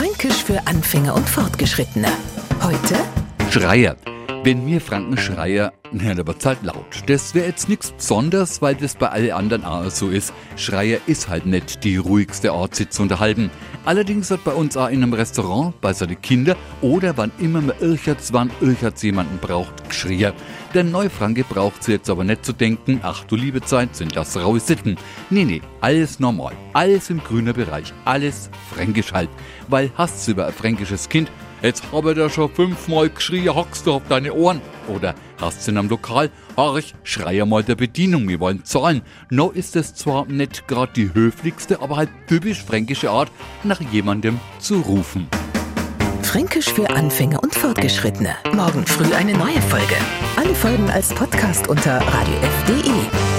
Fränkisch für Anfänger und Fortgeschrittene. Heute Schreier. Wenn mir Franken Schreier, na, da wird's halt laut. Das wäre jetzt nichts Besonderes, weil das bei allen anderen auch so ist. Schreier ist halt nicht die ruhigste zu unterhalten. Allerdings wird bei uns auch in einem Restaurant, bei seinen Kindern oder wann immer man ircherts, wann ircherts jemanden braucht, geschrien. Der Neufranke braucht sie jetzt aber nicht zu denken, ach du liebe Zeit, sind das raue Sitten. Nee, nee, alles normal, alles im grünen Bereich, alles fränkisch halt. Weil hast du über ein fränkisches Kind, Jetzt habe da schon fünfmal geschrien, hockst du auf deine Ohren. Oder hast du in einem Lokal, Horch, schrei mal der Bedienung, wir wollen zahlen. No ist es zwar nicht gerade die höflichste, aber halt typisch fränkische Art, nach jemandem zu rufen. Fränkisch für Anfänger und Fortgeschrittene. Morgen früh eine neue Folge. Alle Folgen als Podcast unter radiof.de.